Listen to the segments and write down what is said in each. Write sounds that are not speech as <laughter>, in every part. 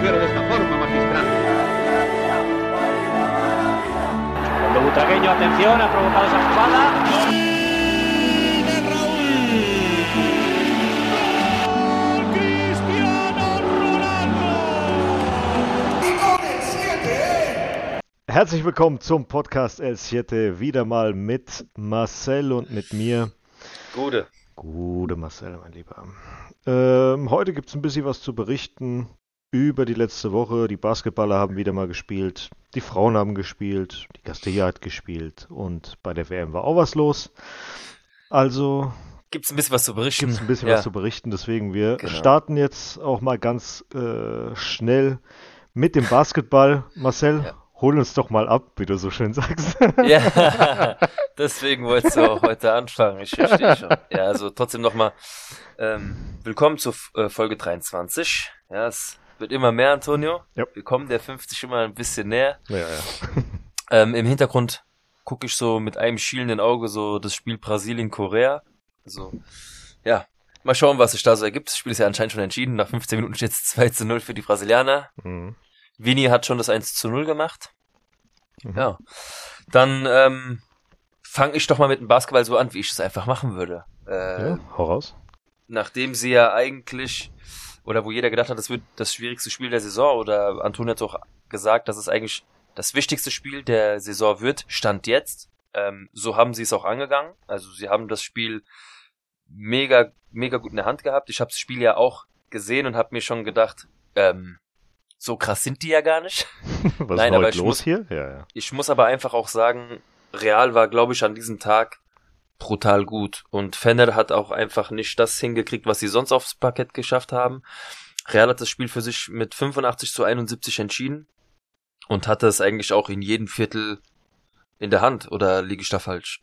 proseguire de esta forma magistral. Cuando Butragueño, atención, ha provocado esa jugada. Herzlich willkommen zum Podcast El Siete, wieder mal mit Marcel und mit mir. Gute. Gute Marcel, mein Lieber. Ähm, heute gibt es ein bisschen was zu berichten über die letzte Woche. Die Basketballer haben wieder mal gespielt, die Frauen haben gespielt, die Castilla hat gespielt und bei der WM war auch was los. Also Gibt es ein bisschen was zu berichten? gibt es ein bisschen ja. was zu berichten, deswegen wir Genau. starten jetzt auch mal ganz äh, schnell mit dem Basketball. Marcel, Ja. hol uns doch mal ab, wie du so schön sagst. <laughs> Ja, deswegen wolltest du auch heute anfangen. Ich verstehe schon. Ja, also trotzdem nochmal ähm, willkommen zur äh, Folge 23. Ja, es wird immer mehr, Antonio. Ja. Wir kommen der 50 immer ein bisschen näher. ja, ja. <laughs> Ähm, Im Hintergrund gucke ich so mit einem schielenden Auge so das Spiel Brasilien-Korea. Also, ja, mal schauen, was sich da so ergibt. Das Spiel ist ja anscheinend schon entschieden. Nach 15 Minuten steht es 2 zu 0 für die Brasilianer. Mhm. Vini hat schon das 1 zu 0 gemacht. Mhm. Ja. Dann ähm, fange ich doch mal mit dem Basketball so an, wie ich es einfach machen würde. Äh, ja, hau raus. Nachdem sie ja eigentlich, oder wo jeder gedacht hat, das wird das schwierigste Spiel der Saison, oder Antonio hat auch gesagt, dass es eigentlich das wichtigste Spiel der Saison wird, stand jetzt. Ähm, so haben sie es auch angegangen. Also sie haben das Spiel mega, mega gut in der Hand gehabt. Ich habe das Spiel ja auch gesehen und habe mir schon gedacht, ähm, so krass sind die ja gar nicht. <laughs> Was Nein, ist aber ich los muss- hier? Ja, ja. Ich muss aber einfach auch sagen, Real war, glaube ich, an diesem Tag brutal gut. Und Fener hat auch einfach nicht das hingekriegt, was sie sonst aufs Parkett geschafft haben. Real hat das Spiel für sich mit 85 zu 71 entschieden und hatte es eigentlich auch in jedem Viertel in der Hand. Oder liege ich da falsch?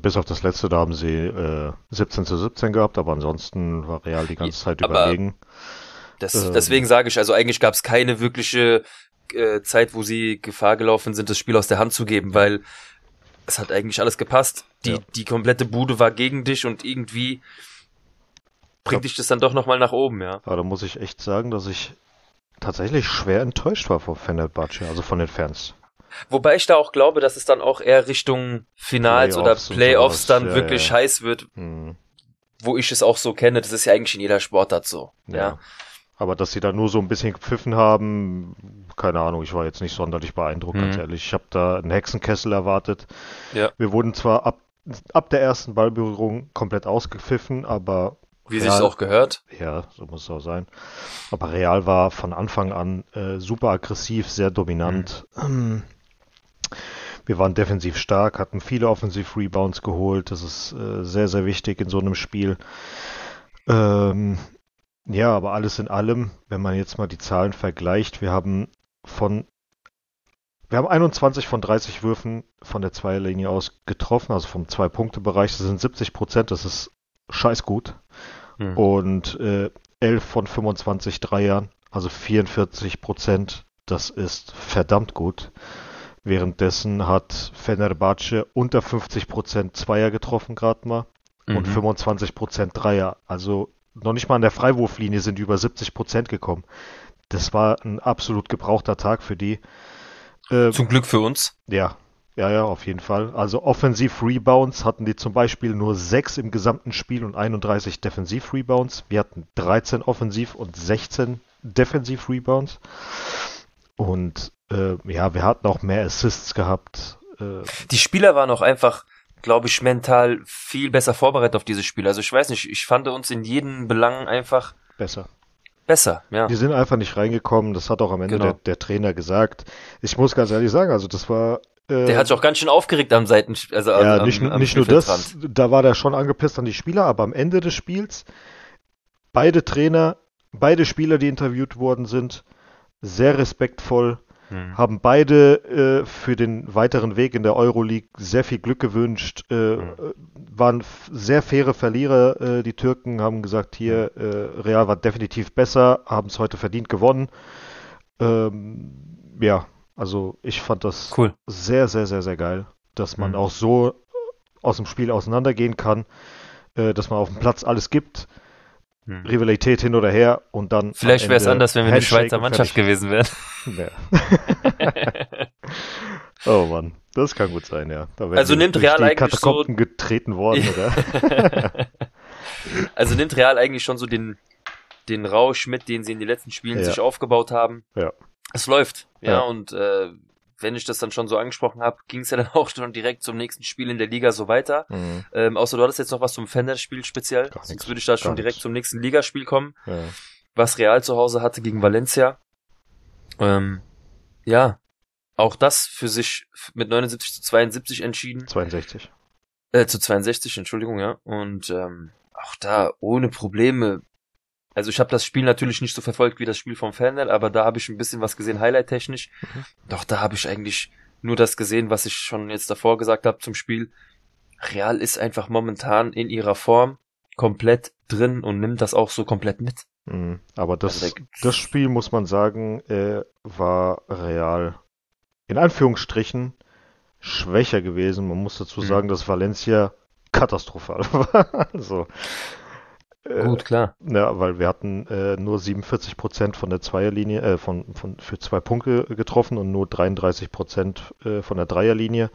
Bis auf das letzte, da haben sie äh, 17 zu 17 gehabt, aber ansonsten war Real die ganze Zeit aber- überlegen. Das, Ähm. Deswegen sage ich, also eigentlich gab es keine wirkliche äh, Zeit, wo sie Gefahr gelaufen sind, das Spiel aus der Hand zu geben, weil es hat eigentlich alles gepasst. Die, Ja. die komplette Bude war gegen dich und irgendwie bringt dich das dann doch nochmal nach oben, ja. Aber da muss ich echt sagen, dass ich tatsächlich schwer enttäuscht war von Fenerbahce, also von den Fans. Wobei ich da auch glaube, dass es dann auch eher Richtung Finals Playoffs oder Playoffs dann ja, wirklich ja. heiß wird, Hm, wo ich es auch so kenne. Das ist ja eigentlich in jeder Sportart so. ja. Aber dass sie da nur so ein bisschen gepfiffen haben, keine Ahnung, ich war jetzt nicht sonderlich beeindruckt, ganz Mhm. ehrlich. Ich habe da einen Hexenkessel erwartet. Ja. Wir wurden zwar ab, ab der ersten Ballberührung komplett ausgepfiffen, aber Wie sich's auch gehört. Ja, so muss es auch sein. Aber Real war von Anfang an äh, super aggressiv, sehr dominant. Ähm, Wir waren defensiv stark, hatten viele Offensiv-Rebounds geholt. Das ist äh, sehr, sehr wichtig in so einem Spiel. Ähm, ja, aber alles in allem, wenn man jetzt mal die Zahlen vergleicht, wir haben von wir haben 21 von 30 Würfen von der Zweierlinie aus getroffen, also vom Zwei-Punkte-Bereich. Das sind 70 Prozent, das ist scheiß gut Hm. und äh, 11 von 25 Dreiern, also 44 Prozent. Das ist verdammt gut. Währenddessen hat Fenerbahce unter 50 Prozent Zweier getroffen gerade mal und Mhm. 25 Prozent Dreier. Also noch nicht mal an der Freiwurflinie sind die über 70 Prozent gekommen. Das war ein absolut gebrauchter Tag für die. Äh, Zum Glück für uns. ja, ja, ja, auf jeden Fall. Also Offensiv-Rebounds hatten die zum Beispiel nur 6 im gesamten Spiel und 31 Defensiv-Rebounds. Wir hatten 13 Offensiv- und 16 Defensiv-Rebounds. Und äh, ja, wir hatten auch mehr Assists gehabt. Äh, Die Spieler waren auch einfach, glaube ich, mental viel besser vorbereitet auf dieses Spiel. Also ich weiß nicht, ich fand uns in jedem Belang einfach besser. besser, ja. Die sind einfach nicht reingekommen. Das hat auch am Ende Genau. der, der Trainer gesagt. Ich muss ganz ehrlich sagen, also das war. Äh, Der hat sich auch ganz schön aufgeregt am Seiten, also Ja, am, nicht, am, nicht nur das, da war der schon angepisst an die Spieler, aber am Ende des Spiels, beide Trainer, beide Spieler, die interviewt worden sind, sehr respektvoll, Hm. haben beide äh, für den weiteren Weg in der Euroleague sehr viel Glück gewünscht, äh, Mhm. äh, waren sehr faire Verlierer, äh, die Türken haben gesagt, hier, äh, Real war definitiv besser, haben es heute verdient gewonnen. Ähm, ja, also ich fand das Cool. sehr, sehr, sehr, sehr geil, dass man Mhm. auch so aus dem Spiel auseinandergehen kann, äh, dass man auf dem Platz alles gibt. Hm. Rivalität hin oder her und dann. Vielleicht wäre es anders, wenn wir eine Schweizer Mannschaft gewesen wären. Ja. <laughs> oh Mann, das kann gut sein, ja. also nimmt Real eigentlich Katakomben so getreten worden, oder? <laughs> also nimmt Real eigentlich schon so den den Rausch mit, den sie in den letzten Spielen ja. sich aufgebaut haben. Ja. Es läuft, ja, ja. und äh, wenn ich das dann schon so angesprochen habe, ging es ja dann <laughs> auch schon direkt zum nächsten Spiel in der Liga so weiter. Mhm. Ähm, außer du hattest jetzt noch was zum Fender-Spiel speziell. Gar Sonst würde ich da schon direkt zum nächsten Ligaspiel kommen. Ja. Was Real zu Hause hatte gegen Valencia. Ähm, ja, auch das für sich mit 79 zu 72 entschieden. 62. Äh, zu 62, Entschuldigung, ja. Und ähm, auch da ohne Probleme also ich habe das Spiel natürlich nicht so verfolgt wie das Spiel vom Fernel, aber da habe ich ein bisschen was gesehen, highlight-technisch. Mhm. Doch da habe ich eigentlich nur das gesehen, was ich schon jetzt davor gesagt habe zum Spiel. Real ist einfach momentan in ihrer Form komplett drin und nimmt das auch so komplett mit. Mhm. Aber das, also da das Spiel, muss man sagen, äh, war Real in Anführungsstrichen schwächer gewesen. Man muss dazu mhm. sagen, dass Valencia katastrophal <laughs> war. also Gut, klar. Ja, weil wir hatten äh, nur 47 Prozent von der Zweierlinie, äh, von, von, für zwei Punkte getroffen und nur 33 Prozent äh, von der Dreierlinie.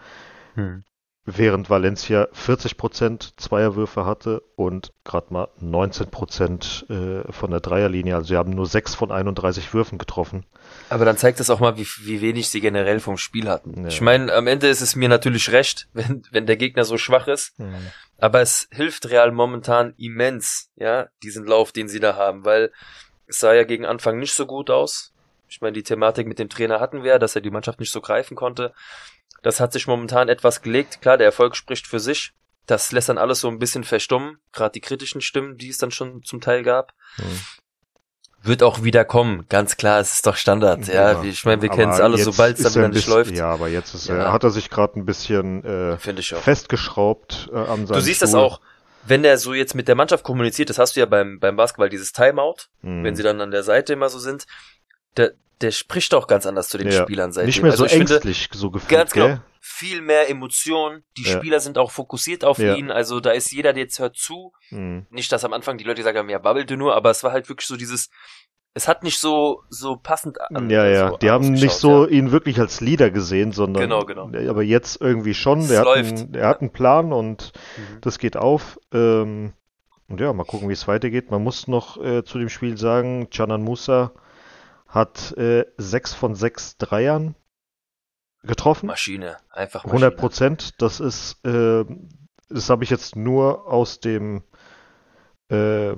Hm während Valencia 40% Zweierwürfe hatte und gerade mal 19% äh, von der Dreierlinie. Also sie haben nur 6 von 31 Würfen getroffen. Aber dann zeigt das auch mal, wie, wie wenig sie generell vom Spiel hatten. Ja. Ich meine, am Ende ist es mir natürlich recht, <laughs> wenn, wenn der Gegner so schwach ist. Mhm. Aber es hilft Real momentan immens, ja, diesen Lauf, den sie da haben, weil es sah ja gegen Anfang nicht so gut aus. Ich meine, die Thematik mit dem Trainer hatten wir, dass er die Mannschaft nicht so greifen konnte. Das hat sich momentan etwas gelegt. Klar, der Erfolg spricht für sich. Das lässt dann alles so ein bisschen verstummen. Gerade die kritischen Stimmen, die es dann schon zum Teil gab. Mhm. Wird auch wieder kommen, ganz klar, es ist doch Standard. Ja, ja ich meine, wir kennen es alle, sobald es dann wieder nicht läuft. Ja, aber jetzt ist, ja. hat er sich gerade ein bisschen äh, festgeschraubt äh, an seinem Du siehst Stuhl. das auch, wenn er so jetzt mit der Mannschaft kommuniziert, das hast du ja beim, beim Basketball, dieses Timeout, mhm. wenn sie dann an der Seite immer so sind, der, der spricht auch ganz anders zu den ja. Spielern seitdem. Nicht mehr also so ängstlich finde, so gefühlt, Ganz genau. Gell? Viel mehr Emotionen. Die ja. Spieler sind auch fokussiert auf ja. ihn. Also da ist jeder, der jetzt hört zu. Mhm. Nicht, dass am Anfang die Leute gesagt haben, ja, babbelte nur, aber es war halt wirklich so dieses, es hat nicht so, so passend an. Ja, ja, so die haben nicht so ja. ihn wirklich als Leader gesehen, sondern. Genau, genau. Aber jetzt irgendwie schon. Der, hat, einen, der hat einen Plan und mhm. das geht auf. Ähm, und ja, mal gucken, wie es weitergeht. Man muss noch äh, zu dem Spiel sagen, Canan Musa hat äh, sechs von sechs Dreiern getroffen. Maschine, einfach Maschine. 100 Prozent. Das ist, äh, das habe ich jetzt nur aus dem, äh,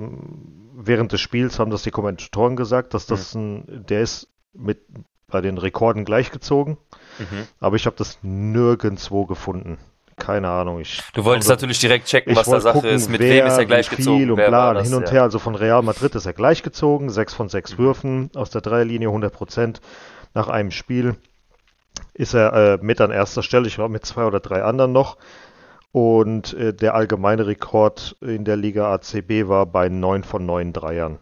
während des Spiels haben das die Kommentatoren gesagt, dass das mhm. ein, der ist mit bei den Rekorden gleichgezogen. Mhm. Aber ich habe das nirgendwo gefunden keine Ahnung. Ich, du wolltest also, natürlich direkt checken, was da Sache gucken, ist, mit wer, wem ist er gleichgezogen. Viel und bla, das, hin und ja. her. Also von Real Madrid ist er gleichgezogen, sechs von sechs mhm. Würfen aus der Dreierlinie, 100 Prozent nach einem Spiel. Ist er äh, mit an erster Stelle, ich glaube mit zwei oder drei anderen noch. Und äh, der allgemeine Rekord in der Liga ACB war bei neun von neun Dreiern.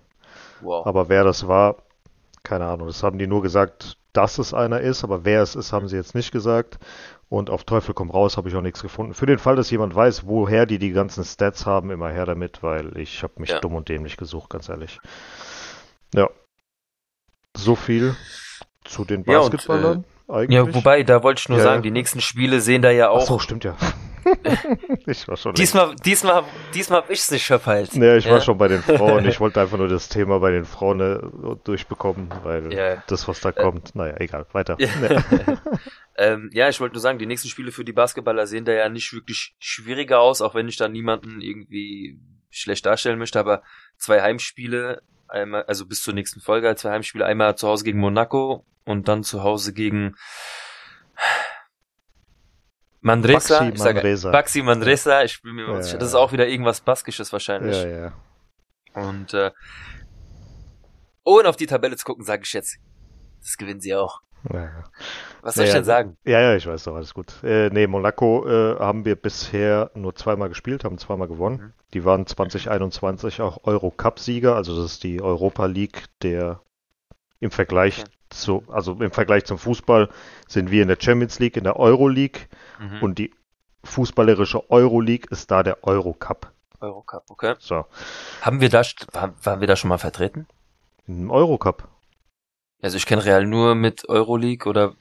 Wow. Aber wer das war, keine Ahnung. Das haben die nur gesagt, dass es einer ist, aber wer es ist, haben sie jetzt nicht gesagt. Und auf Teufel komm raus habe ich auch nichts gefunden. Für den Fall, dass jemand weiß, woher die die ganzen Stats haben, immer her damit, weil ich habe mich ja. dumm und dämlich gesucht, ganz ehrlich. Ja. So viel zu den Basketballern. Ja, und, äh, ja wobei, da wollte ich nur ja, sagen, die nächsten Spiele sehen da ja auch. Ach so, stimmt ja. <laughs> ich war schon diesmal, diesmal, diesmal hab ich's nicht verpeilt. Ja, ich war schon bei den Frauen. Ich <laughs> wollte einfach nur das Thema bei den Frauen äh, durchbekommen, weil ja. das, was da äh, kommt, naja, egal, weiter. Ja. <laughs> ähm, ja, ich wollte nur sagen, die nächsten Spiele für die Basketballer sehen da ja nicht wirklich schwieriger aus, auch wenn ich da niemanden irgendwie schlecht darstellen möchte, aber zwei Heimspiele, einmal, also bis zur nächsten Folge, zwei Heimspiele, einmal zu Hause gegen Monaco und dann zu Hause gegen Mandresa, Baxi Mandresa. Baxi Mandresa, ich bin mir ja, das ist auch wieder irgendwas Baskisches wahrscheinlich. Ja, ja. Und äh, ohne auf die Tabelle zu gucken, sage ich jetzt, das gewinnen sie auch. Ja. Was soll ja, ich denn sagen? Ja, ja, ich weiß doch, alles gut. Äh, nee, Monaco äh, haben wir bisher nur zweimal gespielt, haben zweimal gewonnen. Mhm. Die waren 2021 auch Euro-Cup-Sieger, also das ist die Europa League der im Vergleich okay. zu, also im Vergleich zum Fußball sind wir in der Champions League, in der Euro League mhm. und die fußballerische Euro League ist da der Euro Cup. Eurocup, okay. So, Haben wir da, waren wir da schon mal vertreten? im Eurocup. Also ich kenne Real nur mit Euroleague oder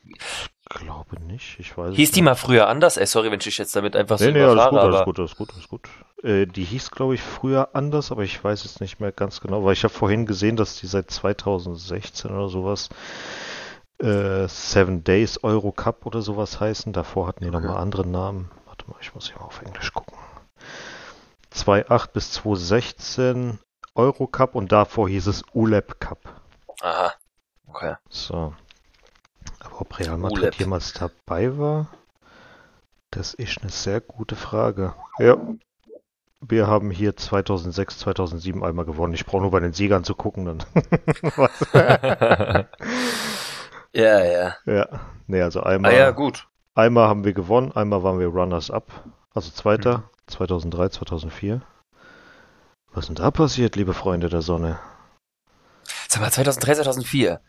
Glaube nicht, ich weiß es hieß die nicht. mal früher anders? Ey, sorry, wenn ich jetzt damit einfach so Nee, nee, alles gut, alles gut, alles gut, alles gut. Äh, die hieß, glaube ich, früher anders, aber ich weiß jetzt nicht mehr ganz genau, weil ich habe vorhin gesehen, dass die seit 2016 oder sowas äh, Seven Days Euro Cup oder sowas heißen. Davor hatten die Okay. nochmal andere Namen. Warte mal, ich muss hier mal auf Englisch gucken. 2008 bis 2016 Euro Cup und davor hieß es ULEP Cup. aha. Okay. So. Aber ob Real Madrid ULEP. jemals dabei war, das ist eine sehr gute Frage. Ja. Wir haben hier 2006, 2007 einmal gewonnen. Ich brauche nur bei den Siegern zu gucken, dann. <laughs> <laughs> ja, ja. ja. Nee, also Ah einmal, ja, gut. einmal haben wir gewonnen, einmal waren wir Runners-up. Also zweiter, Mhm. 2003, 2004. Was ist denn da passiert, liebe Freunde der Sonne? Sag mal, 2003, 2004.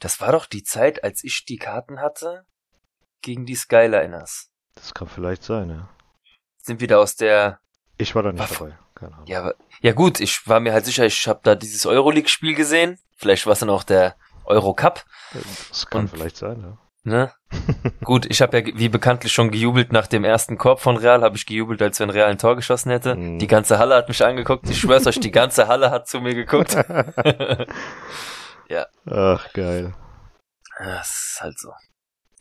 Das war doch die Zeit, als ich die Karten hatte gegen die Skyliners. Das kann vielleicht sein, ja. Sind wir da aus der Ich war da nicht War- dabei. Keine Ahnung. Ja, ja gut, ich war mir halt sicher, ich habe da dieses Euroleague-Spiel gesehen. Vielleicht war es dann auch der Eurocup, Das kann Und- vielleicht sein, ja. ne? <laughs> gut, ich habe ja wie bekanntlich schon gejubelt nach dem ersten Korb von Real, habe ich gejubelt, als wenn Real ein Tor geschossen hätte. Mhm. Die ganze Halle hat mich angeguckt. Ich schwör's euch, die ganze Halle hat zu mir geguckt. <laughs> <laughs> Ach, geil. Das ist halt so.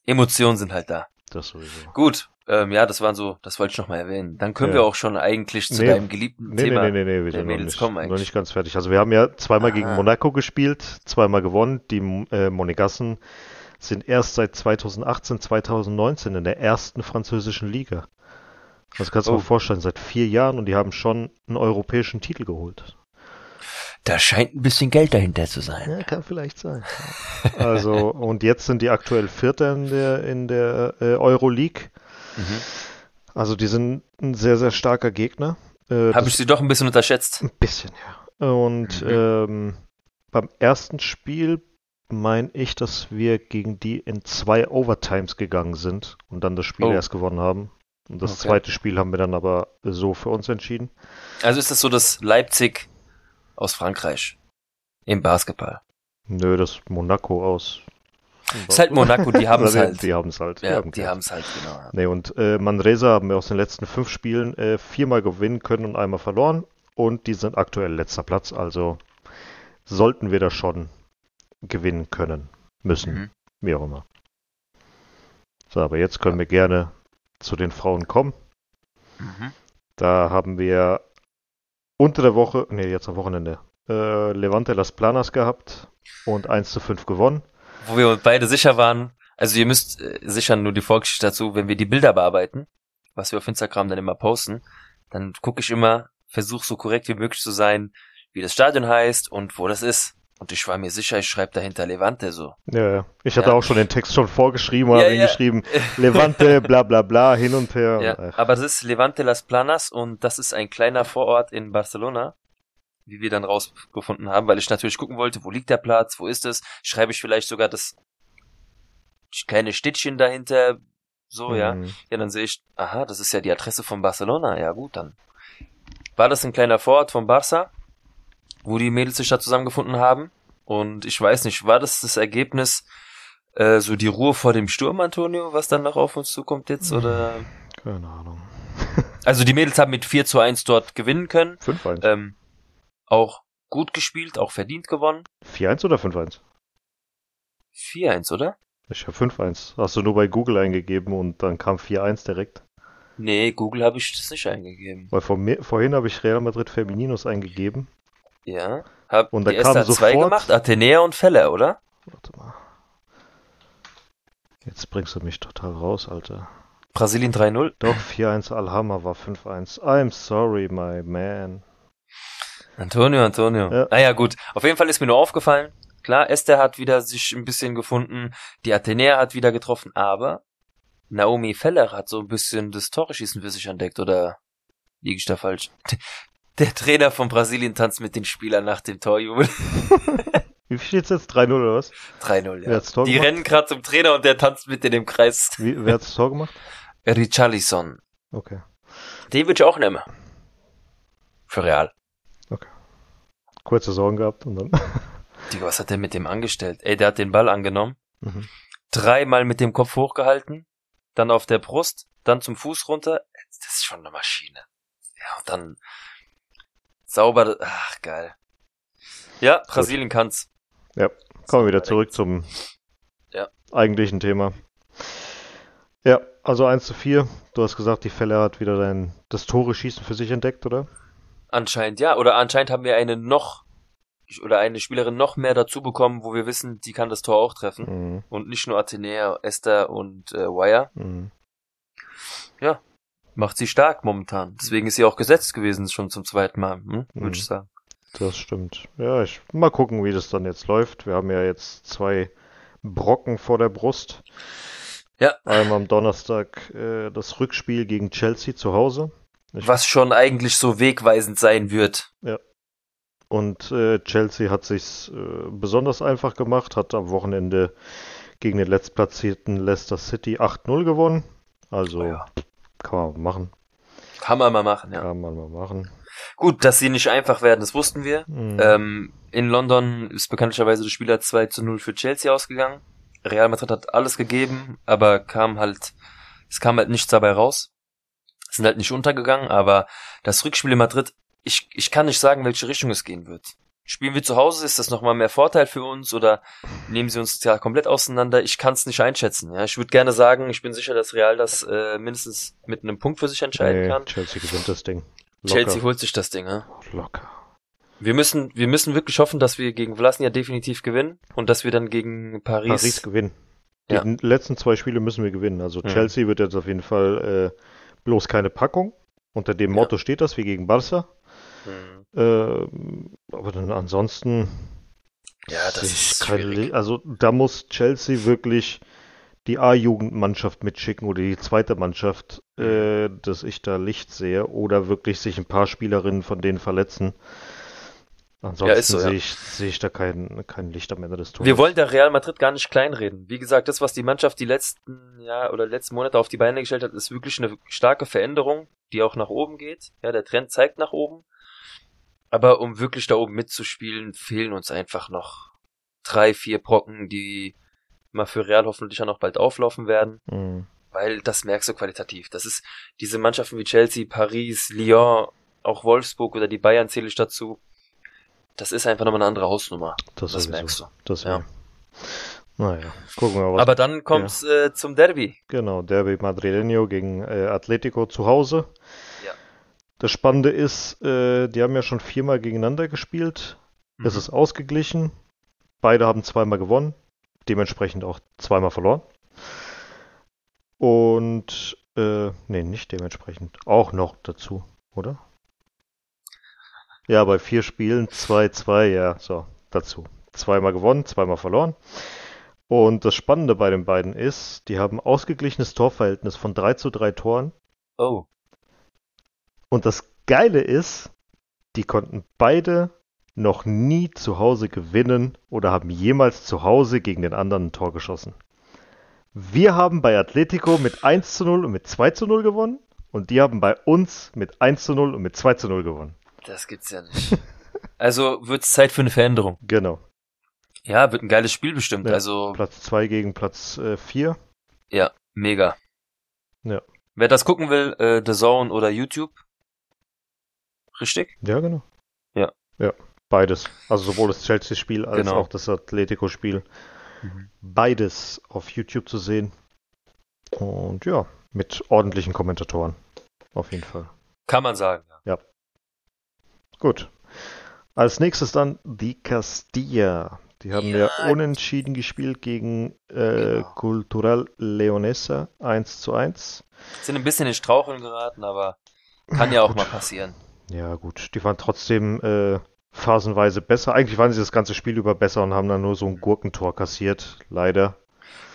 Emotionen sind halt da. Das sowieso. Gut, ähm, ja, das waren so, das wollte ich noch mal erwähnen. Dann können Ja. wir auch schon eigentlich zu Nee, deinem geliebten Nee, Thema. nee, nee, nee, nee, wir der sind noch Mädels nicht, kommen noch nicht ganz fertig. Also wir haben ja zweimal gegen Ah. Monaco gespielt, zweimal gewonnen. Die äh, Monegassen sind erst seit 2018, 2019 in der ersten französischen Liga. Das kannst du Oh. dir vorstellen, seit vier Jahren und die haben schon einen europäischen Titel geholt. Da scheint ein bisschen Geld dahinter zu sein. Ja, kann vielleicht sein. <laughs> Also, und jetzt sind die aktuell Vierter in der, in der äh, Euroleague. Mhm. Also die sind ein sehr, sehr starker Gegner. Äh, Habe ich sie doch ein bisschen unterschätzt. Ein bisschen, ja. Und Mhm. ähm, beim ersten Spiel meine ich, dass wir gegen die in zwei Overtimes gegangen sind und dann das Spiel Oh. erst gewonnen haben. Und das Okay. zweite Spiel haben wir dann aber so für uns entschieden. Also ist das so das Leipzig aus Frankreich im Basketball. Nö, das Monaco aus. Ist halt Monaco, die haben es <laughs> halt. Die haben es halt. ja, die haben es halt, genau. Nee, und äh, Manresa haben wir aus den letzten fünf Spielen äh, viermal gewinnen können und einmal verloren. Und die sind aktuell letzter Platz. Also sollten wir da schon gewinnen können, müssen. Mhm. Wie auch immer. So, aber jetzt können wir gerne zu den Frauen kommen. Mhm. Da haben wir unter der Woche, nee, jetzt am Wochenende, äh, Levante Las Planas gehabt und 1 zu 5 gewonnen. Wo wir beide sicher waren, also ihr müsst äh, sicher nur die Vorgeschichte dazu, wenn wir die Bilder bearbeiten, was wir auf Instagram dann immer posten, dann gucke ich immer, versuche so korrekt wie möglich zu sein, wie das Stadion heißt und wo das ist. Und ich war mir sicher, ich schreibe dahinter Levante so. Ja, ja. ich hatte Ja. auch schon den Text schon vorgeschrieben und Ja, habe ja. geschrieben, <laughs> Levante, bla bla bla, hin und her. Ja, aber das ist Levante Las Planas und das ist ein kleiner Vorort in Barcelona, wie wir dann rausgefunden haben, weil ich natürlich gucken wollte, wo liegt der Platz, wo ist es, schreibe ich vielleicht sogar das kleine Städtchen dahinter, so, ja. mhm. Ja, dann sehe ich, aha, das ist ja die Adresse von Barcelona, ja gut, dann war das ein kleiner Vorort von Barca, wo die Mädels sich da zusammengefunden haben und ich weiß nicht, war das das Ergebnis, äh, so die Ruhe vor dem Sturm, Antonio, was dann noch auf uns zukommt jetzt, oder... Keine Ahnung. <laughs> Also die Mädels haben mit 4 zu 1 dort gewinnen können. 5-1. Ähm, auch gut gespielt, auch verdient gewonnen. 4-1 oder 5-1? 4-1, oder? Ich habe 5-1. Hast du nur bei Google eingegeben und dann kam 4-1 direkt. Nee, Google habe ich das nicht eingegeben. Weil vor mir, vorhin habe ich Real Madrid Femininos eingegeben. Ja. Hab Und da die Esther sofort- gemacht, Athenea und Feller, oder? Warte mal. Jetzt bringst du mich total raus, Alter. Brasilien 3-0. Doch, 4-1 Alhama war 5-1. I'm sorry, my man. Antonio, Antonio. Ja. Naja, gut. Auf jeden Fall ist mir nur aufgefallen. Klar, Esther hat wieder sich ein bisschen gefunden. Die Athenea hat wieder getroffen, aber Naomi Feller hat so ein bisschen das Tore-Schießen für sich entdeckt, oder liege ich da falsch? Der Trainer von Brasilien tanzt mit den Spielern nach dem Torjubel. <laughs> Wie viel steht's jetzt? 3-0 oder was? 3-0, Wer ja. hat's Tor Die gemacht? rennen gerade zum Trainer und der tanzt mit in dem Kreis. Wie, wer hat das Tor gemacht? <laughs> Richarlison. Okay. Den würde ich auch nehmen. Für Real. Kurze Sorgen gehabt und dann. <laughs> Digga, was hat der mit dem angestellt? Ey, der hat den Ball angenommen, Mhm. dreimal mit dem Kopf hochgehalten, dann auf der Brust, dann zum Fuß runter. Das ist schon eine Maschine. Ja, und dann sauber, ach, geil. Ja, Brasilien kann's. Kommen wir wieder zurück zum Ja. eigentlichen Thema. Ja, also 1 zu 4. Du hast gesagt, die Fälle hat wieder dein, das Tore schießen für sich entdeckt, oder? Anscheinend, ja. Oder anscheinend haben wir eine noch, oder eine Spielerin noch mehr dazu bekommen, wo wir wissen, die kann das Tor auch treffen. Mhm. Und nicht nur Athenea, Esther und äh, Wire. Mhm. Macht sie stark momentan. Deswegen ist sie auch gesetzt gewesen, schon zum zweiten Mal, hm? Mhm. würde ich sagen. Das stimmt. Ja, ich mal gucken, wie das dann jetzt läuft. Wir haben ja jetzt zwei Brocken vor der Brust. Ja. Einmal am Donnerstag äh, das Rückspiel gegen Chelsea zu Hause. Ich- Was schon eigentlich so wegweisend sein wird. Und äh, Chelsea hat sich's äh, besonders einfach gemacht, hat am Wochenende gegen den letztplatzierten Leicester City 8-0 gewonnen. Also Oh ja. Kann man machen. Kann man mal machen, ja. Kann man mal machen. Gut, dass sie nicht einfach werden, das wussten wir. Mhm. Ähm, in London ist bekanntlicherweise das Spiel 2 zu 0 für Chelsea ausgegangen. Real Madrid hat alles gegeben, aber kam halt, es kam halt nichts dabei raus. Sind halt nicht untergegangen, aber das Rückspiel in Madrid, ich, ich kann nicht sagen, welche Richtung es gehen wird. Spielen wir zu Hause, ist das nochmal mehr Vorteil für uns oder nehmen sie uns ja komplett auseinander? Ich kann es nicht einschätzen. Ja, ich würde gerne sagen, ich bin sicher, dass Real das äh, mindestens mit einem Punkt für sich entscheiden Nee, kann. Chelsea gewinnt das Ding. Locker. Chelsea holt sich das Ding, ja. Locker. Wir müssen, wir müssen wirklich hoffen, dass wir gegen Vlasnia definitiv gewinnen und dass wir dann gegen Paris. Paris gewinnen. Die Ja. letzten zwei Spiele müssen wir gewinnen. Also Mhm. Chelsea wird jetzt auf jeden Fall äh, bloß keine Packung. Unter dem Ja. Motto steht das, wie gegen Barca. Hm. Ähm, aber dann ansonsten Ja, das ist schwierig. Also da muss Chelsea wirklich die A-Jugendmannschaft mitschicken oder die zweite Mannschaft, Mhm. äh, dass ich da Licht sehe oder wirklich sich ein paar Spielerinnen von denen verletzen. Ansonsten Ja, so, ja. sehe ich, sehe ich da kein, kein Licht am Ende des Tunnels. Wir wollen der Real Madrid gar nicht kleinreden. Wie gesagt, das, was die Mannschaft die letzten ja oder letzten Monate auf die Beine gestellt hat, ist wirklich eine starke Veränderung, die auch nach oben geht. Ja, der Trend zeigt nach oben. Aber um wirklich da oben mitzuspielen, fehlen uns einfach noch drei, vier Brocken, die mal für Real hoffentlich auch noch bald auflaufen werden. Mhm. weil das merkst du qualitativ. Das ist diese Mannschaften wie Chelsea, Paris, Lyon, auch Wolfsburg oder die Bayern zähle ich dazu. Das ist einfach nochmal eine andere Hausnummer. Das, Das merkst du. Das Ja. ja. Naja, gucken wir mal, Aber dann kommt's äh, zum Derby. Genau, Derby Madrileño gegen äh, Atletico zu Hause. Das Spannende ist, äh, die haben ja schon viermal gegeneinander gespielt. Es Mhm. ist ausgeglichen. Beide haben zweimal gewonnen, dementsprechend auch zweimal verloren. Und, äh, nee, nicht dementsprechend. Auch noch dazu, oder? Ja, bei vier Spielen 2-2, ja, so, dazu. Zweimal gewonnen, zweimal verloren. Und das Spannende bei den beiden ist, die haben ausgeglichenes Torverhältnis von 3 zu 3 Toren. Oh. Und das Geile ist, die konnten beide noch nie zu Hause gewinnen oder haben jemals zu Hause gegen den anderen ein Tor geschossen. Wir haben bei Atletico mit 1 zu 0 und mit 2 zu 0 gewonnen und die haben bei uns mit 1 zu 0 und mit 2 zu 0 gewonnen. Das gibt's ja nicht. <laughs> Also wird's Zeit für eine Veränderung. Genau. Ja, wird ein geiles Spiel bestimmt. Ja. Also Platz 2 gegen Platz äh, 4. ja, mega. Ja. Wer das gucken will, äh, The Zone oder YouTube. Richtig? Ja, genau. Ja. Ja, beides. Also sowohl das Chelsea-Spiel als Genau. auch das Atletico-Spiel. Beides auf YouTube zu sehen. Und ja, mit ordentlichen Kommentatoren. Auf jeden Fall. Kann man sagen. Ja. Gut. Als nächstes dann die Castilla. Die haben ja, Ja. unentschieden gespielt gegen äh, Genau. Cultural Leonesa 1 zu 1. Sind ein bisschen in Straucheln geraten, aber kann ja auch Gut. mal passieren. Ja, gut. Die waren trotzdem äh, phasenweise besser. Eigentlich waren sie das ganze Spiel über besser und haben dann nur so ein Gurkentor kassiert. Leider.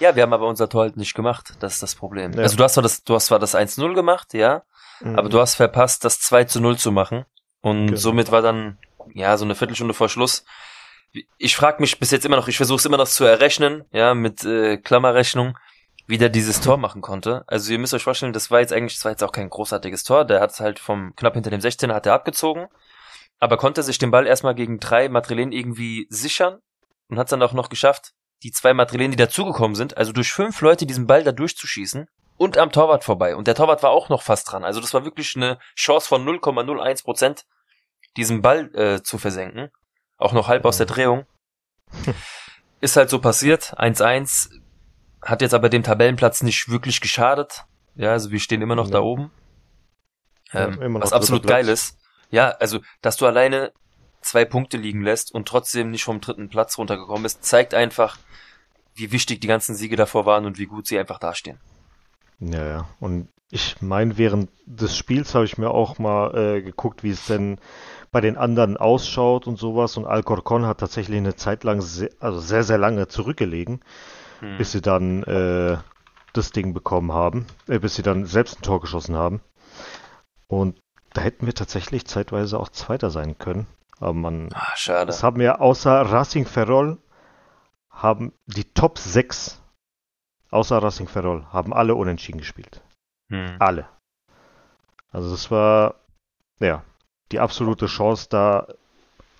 Ja, wir haben aber unser Tor halt nicht gemacht. Das ist das Problem. Ja. Also du hast zwar das, du hast zwar das 1-0 gemacht, ja, aber du hast verpasst, das 2 zu 0 zu machen. Und Genau. somit war dann, ja, so eine Viertelstunde vor Schluss. Ich frage mich bis jetzt immer noch, ich versuche es immer noch zu errechnen, ja, mit äh, Klammerrechnung, wie der dieses Tor machen konnte. Also ihr müsst euch vorstellen, das war jetzt eigentlich, das war jetzt auch kein großartiges Tor. Der hat halt vom knapp hinter dem 16er hat er abgezogen. aber konnte sich den Ball erstmal gegen drei Madrilen irgendwie sichern und hat es dann auch noch geschafft, die zwei Madrilen, die dazugekommen sind, also durch fünf Leute diesen Ball da durchzuschießen und am Torwart vorbei. Und der Torwart war auch noch fast dran. Also das war wirklich eine Chance von 0,01 Prozent, diesen Ball äh, zu versenken. Auch noch halb aus der Drehung. <laughs> Ist halt so passiert. 1-1 hat jetzt aber dem Tabellenplatz nicht wirklich geschadet. Ja, also wir stehen immer noch ja. da oben. Ähm, ja, was absolut geil ist. Ja, also, dass du alleine zwei Punkte liegen lässt und trotzdem nicht vom dritten Platz runtergekommen bist, zeigt einfach, wie wichtig die ganzen Siege davor waren und wie gut sie einfach dastehen. Ja, ja. Und ich meine, während des Spiels habe ich mir auch mal äh, geguckt, wie es denn bei den anderen ausschaut und sowas. Und Alcorcon hat tatsächlich eine Zeit lang, sehr, also sehr, sehr lange zurückgelegen, hm. bis sie dann äh, das Ding bekommen haben, äh, bis sie dann selbst ein Tor geschossen haben. Und da hätten wir tatsächlich zeitweise auch Zweiter sein können. Aber man, Ach, schade. Das haben wir außer Racing Ferrol, haben die Top 6 außer Racing Ferrol, haben alle unentschieden gespielt. Hm. Alle. Also das war, ja, die absolute Chance, da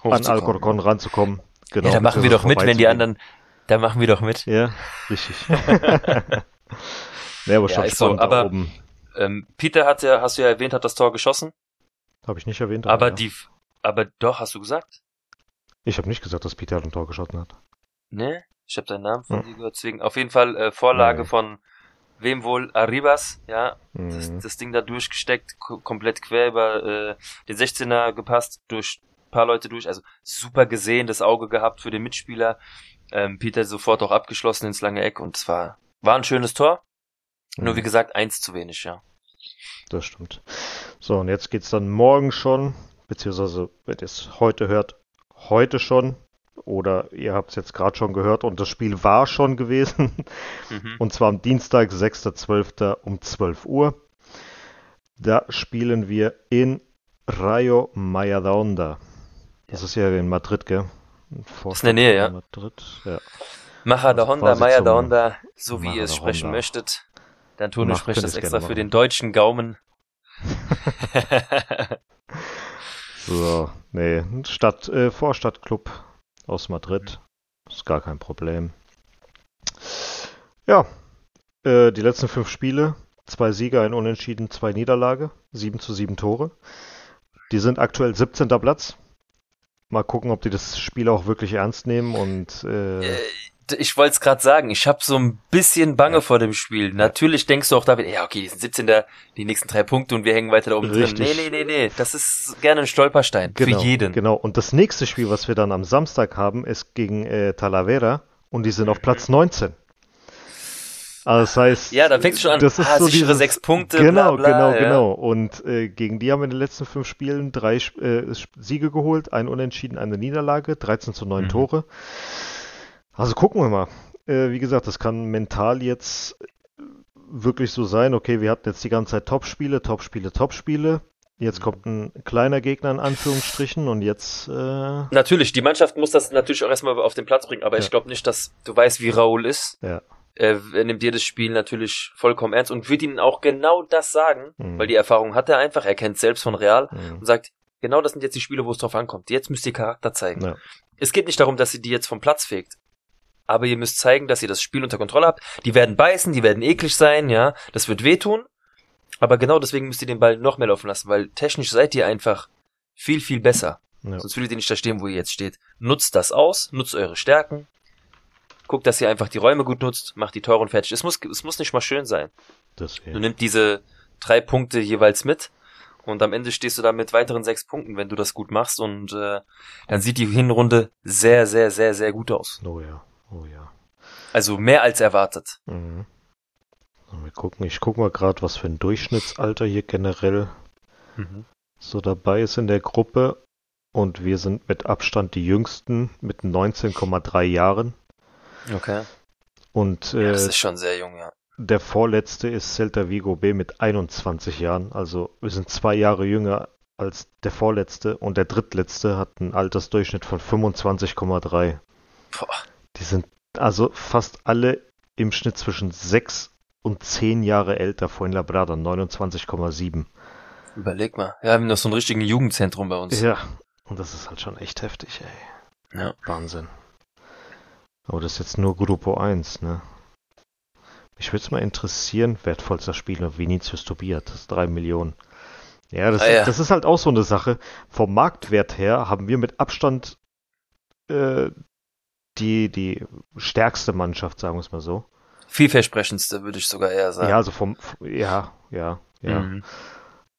an Alcorcon ranzukommen. Genau, ja, da machen wir doch mit, wenn die anderen, da machen wir doch mit. Ja, richtig. <laughs> ja, aber schon ja, so, aber, oben. Ähm, Peter hat ja, hast du ja erwähnt, hat das Tor geschossen. Habe ich nicht erwähnt. Aber, aber ja. die, aber doch, hast du gesagt? Ich habe nicht gesagt, dass Peter ein Tor geschossen hat. Ne? Ich habe deinen Namen von hm. dir gehört, deswegen auf jeden Fall äh, Vorlage Nein. von wem wohl? Arribas, ja. Mhm. Das, das, Ding da durchgesteckt, komplett quer über äh, den 16er gepasst, durch paar Leute durch. Also super gesehen, das Auge gehabt für den Mitspieler. Ähm, Peter sofort auch abgeschlossen ins lange Eck und es war, ein schönes Tor. Mhm. Nur wie gesagt, eins zu wenig, ja. Das stimmt. So, und jetzt geht's dann morgen schon, beziehungsweise, wenn ihr es heute hört, heute schon oder ihr habt es jetzt gerade schon gehört und das Spiel war schon gewesen. Mhm. Und zwar am Dienstag, 6.12. um 12 Uhr. Da spielen wir in Rayo Majadahonda. Das ist ja in Madrid, gell? Ist in der Nähe, ja. Madrid, ja. Majadahonda, also Majadahonda, so wie ihr es sprechen möchtet. Dann Antonio spricht das extra für den deutschen Gaumen. <laughs> <laughs> so, nee, Stadt, äh, Vorstadtclub aus Madrid. Ist gar kein Problem. Ja, äh, die letzten fünf Spiele, zwei Sieger, ein Unentschieden, zwei Niederlage, sieben zu sieben Tore. Die sind aktuell 17. Platz. Mal gucken, ob die das Spiel auch wirklich ernst nehmen und äh, äh ich wollte es gerade sagen, ich habe so ein bisschen Bange ja. vor dem Spiel. Natürlich denkst du auch David, ja, okay, die sind 17. die nächsten drei Punkte und wir hängen weiter da oben Richtig. drin. Nee, nee, nee, nee, das ist gerne ein Stolperstein genau, für jeden. Genau, und das nächste Spiel, was wir dann am Samstag haben, ist gegen äh, Talavera und die sind auf Platz 19. Also das heißt, ja, da fängst du schon an, das ist ah, so diese sechs Punkte. Genau, bla, bla, genau, ja. genau. Und äh, gegen die haben wir in den letzten fünf Spielen drei äh, Siege geholt, ein Unentschieden, eine Niederlage, 13 zu 9 mhm. Tore. Also gucken wir mal äh, wie gesagt, das kann mental jetzt wirklich so sein, okay, wir hatten jetzt die ganze Zeit Top-Spiele, Top-Spiele, Top-Spiele. Jetzt kommt ein kleiner Gegner in Anführungsstrichen und jetzt. Äh natürlich, die Mannschaft muss das natürlich auch erstmal auf den Platz bringen, aber ja. ich glaube nicht, dass du weißt, wie Raoul ist. Ja. Er, er nimmt jedes Spiel natürlich vollkommen ernst und wird ihnen auch genau das sagen, mhm. weil die Erfahrung hat er einfach, er kennt selbst von Real mhm. und sagt, genau das sind jetzt die Spiele, wo es drauf ankommt. Jetzt müsst ihr Charakter zeigen. Ja. Es geht nicht darum, dass sie die jetzt vom Platz fegt aber ihr müsst zeigen, dass ihr das Spiel unter Kontrolle habt. Die werden beißen, die werden eklig sein, ja, das wird wehtun. Aber genau deswegen müsst ihr den Ball noch mehr laufen lassen, weil technisch seid ihr einfach viel, viel besser. Ja. Sonst würdet ihr nicht da stehen, wo ihr jetzt steht. Nutzt das aus, nutzt eure Stärken. Guckt, dass ihr einfach die Räume gut nutzt, macht die Tore und fertig. Es muss, es muss nicht mal schön sein. Das, Du nimmst diese drei Punkte jeweils mit und am Ende stehst du da mit weiteren sechs Punkten, wenn du das gut machst und äh, dann sieht die Hinrunde sehr, sehr, sehr, sehr gut aus. Oh ja. Oh ja. Also mehr als erwartet. Mhm. Wir gucken, ich gucke mal gerade, was für ein Durchschnittsalter hier generell mhm. so dabei ist in der Gruppe. Und wir sind mit Abstand die jüngsten mit 19,3 Jahren. Okay. Und äh, ja, das ist schon sehr jung, ja. Der vorletzte ist Celta Vigo B mit 21 Jahren. Also wir sind zwei Jahre jünger als der vorletzte und der drittletzte hat einen Altersdurchschnitt von 25,3. Boah. Die sind also fast alle im Schnitt zwischen 6 und 10 Jahre älter. Fuenlabrada 29,7. Überleg mal. Ja, wir haben noch so ein richtiges Jugendzentrum bei uns. Ja, Und das ist halt schon echt heftig, ey. Ja. Wahnsinn. Aber das ist jetzt nur Grupo 1, ne? Mich würde es mal interessieren, wertvollster Spieler, Vinicius Tobias, das ist 3 Millionen. Ja das, Ah, ja. das ist halt auch so eine Sache. Vom Marktwert her haben wir mit Abstand äh, die, die stärkste Mannschaft, sagen wir es mal so. Vielversprechendste, würde ich sogar eher sagen. Ja, also vom, ja, ja, ja. Mhm.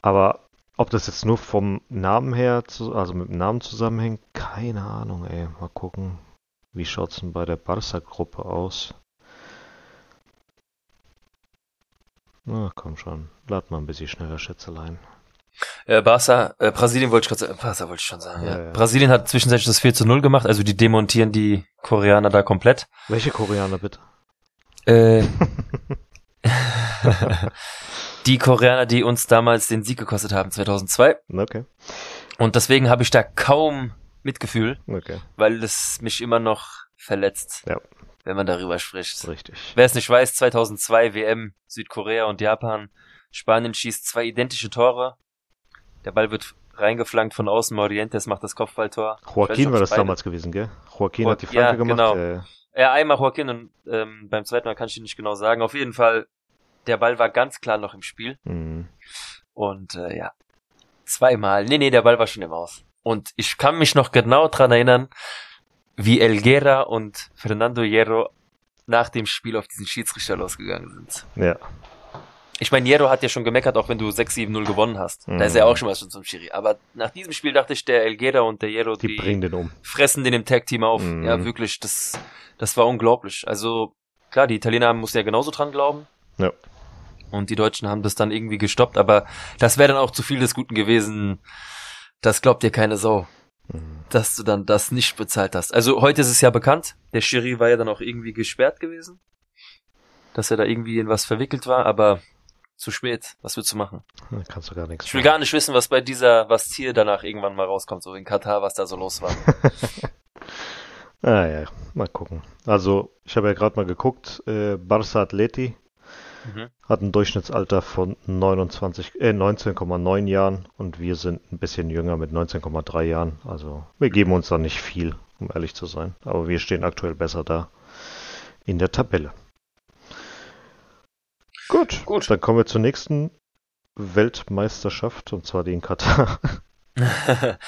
Aber ob das jetzt nur vom Namen her, zu, also mit dem Namen zusammenhängt, keine Ahnung, ey. Mal gucken, wie schaut's denn bei der Barca-Gruppe aus? Na, komm schon. Lad mal ein bisschen schneller, Schätzelein. Äh, Barca, äh, Brasilien wollte ich gerade sagen, Barca wollte ich schon sagen, ja. Ja, ja. Brasilien hat zwischenzeitlich das 4 zu 0 gemacht, also die demontieren die Koreaner da komplett. Welche Koreaner bitte? Äh, <laughs> <laughs> die Koreaner, die uns damals den Sieg gekostet haben, 2002. Okay, Und deswegen habe ich da kaum Mitgefühl, okay, weil es mich immer noch verletzt, Ja. wenn man darüber spricht. richtig. Wer es nicht weiß, 2002 WM, Südkorea und Japan. Spanien schießt zwei identische Tore. Der Ball wird reingeflankt von außen. Morientes macht das Kopfballtor. Joaquin nicht, war das beide- damals gewesen, gell? Joaquin Jo- hat die Flanke ja, gemacht. genau. Äh, Ja, einmal Joaquin und ähm, beim zweiten Mal kann ich dir nicht genau sagen. Auf jeden Fall, der Ball war ganz klar noch im Spiel. mh. Und äh, ja, zweimal. Nee, nee, der Ball war schon im Aus. Und ich kann mich noch genau dran erinnern, wie Elguera und Fernando Hierro nach dem Spiel auf diesen Schiedsrichter losgegangen sind. ja, Ich meine, Hierro hat ja schon gemeckert, auch wenn du 6-7-0 gewonnen hast. Mhm. Da ist er auch schon mal schon zum Schiri. Aber nach diesem Spiel dachte ich, der Elguera und der Hierro, die, die, bringen den um. fressen den im Tag-Team auf. Mhm. Ja, wirklich, das, das war unglaublich. Also, klar, die Italiener mussten ja genauso dran glauben. Ja. Und die Deutschen haben das dann irgendwie gestoppt, aber das wäre dann auch zu viel des Guten gewesen. Das glaubt dir keine Sau, Mhm. dass du dann das nicht bezahlt hast. Also heute ist es ja bekannt, der Schiri war ja dann auch irgendwie gesperrt gewesen, dass er da irgendwie in was verwickelt war, aber zu spät. Was willst du machen? Da kannst du gar nichts Ich will machen. gar nicht wissen, was bei dieser, was hier danach irgendwann mal rauskommt, so in Katar, was da so los war. <laughs> Ah ja, mal gucken. Also, ich habe ja gerade mal geguckt, äh, Barca Atleti Mhm. hat ein Durchschnittsalter von 29, äh, 19,9 Jahren und wir sind ein bisschen jünger mit 19,3 Jahren. Also, wir geben uns da nicht viel, um ehrlich zu sein. Aber wir stehen aktuell besser da in der Tabelle. Gut, Gut. dann kommen wir zur nächsten Weltmeisterschaft und zwar die in Katar. <laughs>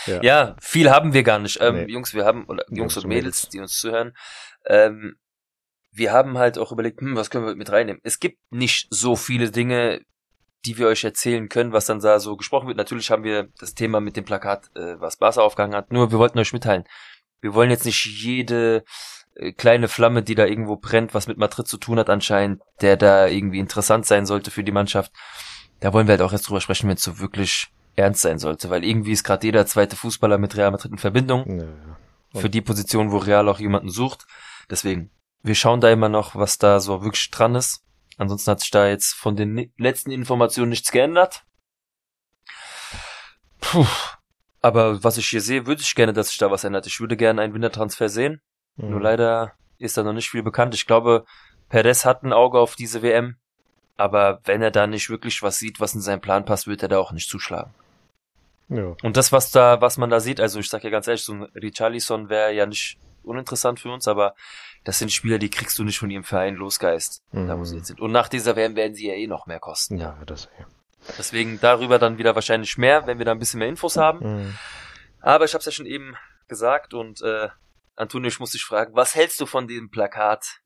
Ja. ja. viel haben wir gar nicht. Ähm, Nee. Jungs, wir haben, oder Jungs, Jungs und und Mädels, Mädels. die uns zuhören, ähm, wir haben halt auch überlegt, hm, was können wir mit reinnehmen? Es gibt nicht so viele Dinge, die wir euch erzählen können, was dann da so gesprochen wird. Natürlich haben wir das Thema mit dem Plakat, äh, was Barca aufgehangen hat. Nur wir wollten euch mitteilen. Wir wollen jetzt nicht jede äh, kleine Flamme, die da irgendwo brennt, was mit Madrid zu tun hat anscheinend, der da irgendwie interessant sein sollte für die Mannschaft. Da wollen wir halt auch erst drüber sprechen, wenn es so wirklich ernst sein sollte, weil irgendwie ist gerade jeder zweite Fußballer mit Real Madrid in Verbindung Ja, ja. für die Position, wo Real auch jemanden sucht. Deswegen, wir schauen da immer noch, was da so wirklich dran ist. Ansonsten hat sich da jetzt von den letzten Informationen nichts geändert. Puh. Aber was ich hier sehe, würde ich gerne, dass sich da was ändert. Ich würde gerne einen Wintertransfer sehen. Nur Mhm. leider ist da noch nicht viel bekannt. Ich glaube, Perez hat ein Auge auf diese WM. Aber wenn er da nicht wirklich was sieht, was in seinen Plan passt, wird er da auch nicht zuschlagen. Ja. Und das, was da, was man da sieht, also ich sag ja ganz ehrlich, so ein Richarlison wäre ja nicht uninteressant für uns, aber das sind Spieler, die kriegst du nicht von ihrem Verein losgeist, da wo Mhm. sie jetzt sind. Und nach dieser WM werden sie ja eh noch mehr kosten. Ja, das eh. Deswegen darüber dann wieder wahrscheinlich mehr, wenn wir da ein bisschen mehr Infos haben. Mhm. Aber ich habe es ja schon eben gesagt und äh, Antonio, ich muss dich fragen, was hältst du von dem Plakat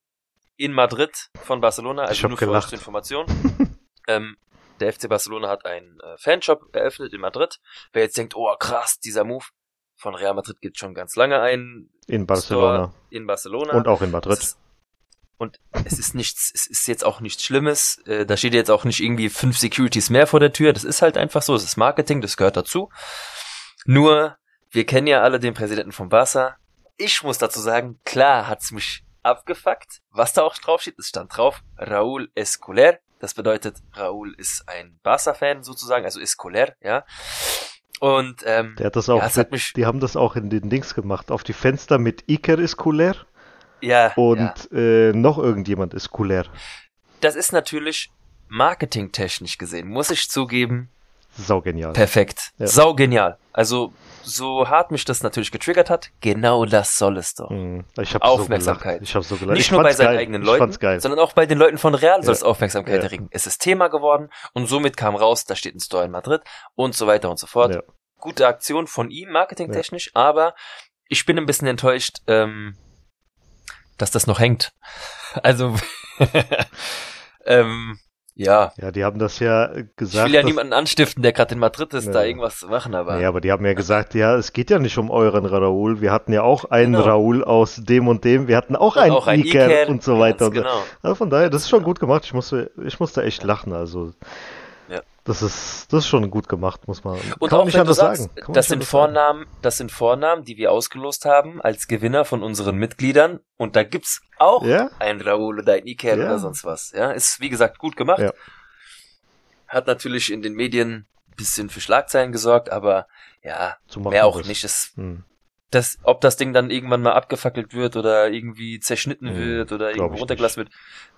in Madrid von Barcelona? Also Ich nur für euch zur Information. <laughs> ähm, der FC Barcelona hat einen äh, Fanshop eröffnet in Madrid. Wer jetzt denkt, oh krass, dieser Move von Real Madrid gibt schon ganz lange einen In Barcelona Store in Barcelona. und auch in Es Madrid. ist- Und es ist nichts, es ist jetzt auch nichts Schlimmes. Äh, Da steht jetzt auch nicht irgendwie fünf Securities mehr vor der Tür. Das ist halt einfach so. Es ist Marketing, das gehört dazu. Nur, wir kennen ja alle den Präsidenten von Barca. Ich muss dazu sagen, klar hat's mich abgefuckt. Was da auch drauf steht, es stand drauf, Raúl Escolar. Das bedeutet, Raúl ist ein Barca-Fan sozusagen, also Escolar, ja. Und ähm, Der hat das auch, ja, mit, mich, die haben das auch in den Dings gemacht. Auf die Fenster mit Iker ist kulär ja, und ja. äh, noch irgendjemand ist kulär. das ist natürlich marketingtechnisch gesehen, muss ich zugeben, Saugenial. perfekt. Ja. Sau genial. Also, so hart mich das natürlich getriggert hat, genau das soll es doch. Hm, Ich hab Aufmerksamkeit. So ich habe so gelacht. Nicht ich nur bei seinen geil. eigenen Leuten, sondern auch bei den Leuten von Real soll es Ja. Aufmerksamkeit Ja. erregen. Es ist Thema geworden und somit kam raus, da steht ein Store in Madrid und so weiter und so fort. Ja. Gute Aktion von ihm, marketingtechnisch, aber ich bin ein bisschen enttäuscht, ähm, dass das noch hängt. Also, <laughs> ähm, ja. Ja, die haben das ja Ich gesagt. will ja niemanden anstiften, der gerade in Madrid ist, Ja. da irgendwas zu machen, aber Ja, aber die haben ja gesagt, ja, es geht ja nicht um euren Raoul. Wir hatten ja auch einen Genau. Raoul aus dem und dem. Wir hatten auch einen auch ein Iker Iker, und so weiter. ganz Und so. genau. Also von daher, das ist schon gut gemacht. Ich musste, ich musste echt lachen. Also. Das ist, das ist schon gut gemacht, muss man. Und kann man auch nicht wenn du anders sagst, sagen. Man das nicht sind anders sagen. Vornamen, das sind Vornamen, die wir ausgelost haben als Gewinner von unseren Mitgliedern. Und da gibt's auch Ja? ein Raoul oder ein Iker Ja. oder sonst was. Ja, ist wie gesagt gut gemacht. Ja. Hat natürlich in den Medien ein bisschen für Schlagzeilen gesorgt, aber ja, mehr man auch das. nicht. Es, Hm. Das, ob das Ding dann irgendwann mal abgefackelt wird oder irgendwie zerschnitten Hm, wird oder irgendwo runtergelassen wird,